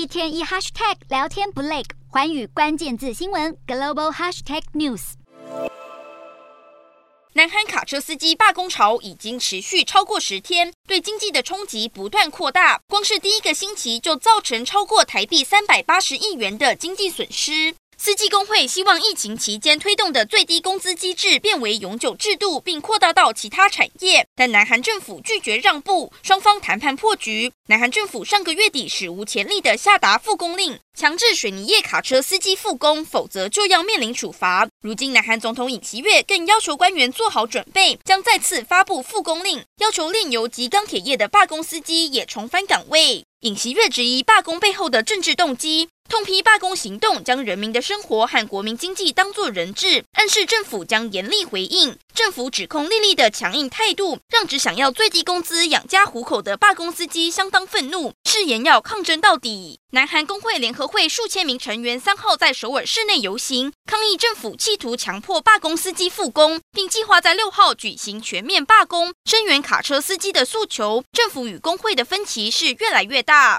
一天一 hashtag 聊天不累，环宇关键字新闻 global hashtag news。南韩卡车司机罢工潮已经持续超过十天，对经济的冲击不断扩大。光是第一个星期就造成超过台币三百八十亿元的经济损失。司机工会希望疫情期间推动的最低工资机制变为永久制度，并扩大到其他产业，但南韩政府拒绝让步，双方谈判破局。南韩政府上个月底史无前例的下达复工令，强制水泥业卡车司机复工，否则就要面临处罚。如今，南韩总统尹锡悦更要求官员做好准备，将再次发布复工令，要求炼油及钢铁业的罢工司机也重返岗位。尹锡悦质疑罢工背后的政治动机。痛批罢工行动将人民的生活和国民经济当作人质，暗示政府将严厉回应。政府指控莉莉的强硬态度，让只想要最低工资养家糊口的罢工司机相当愤怒，誓言要抗争到底。南韩工会联合会数千名成员三号在首尔市内游行，抗议政府企图强迫罢工司机复工，并计划在六号举行全面罢工，声援卡车司机的诉求。政府与工会的分歧是越来越大。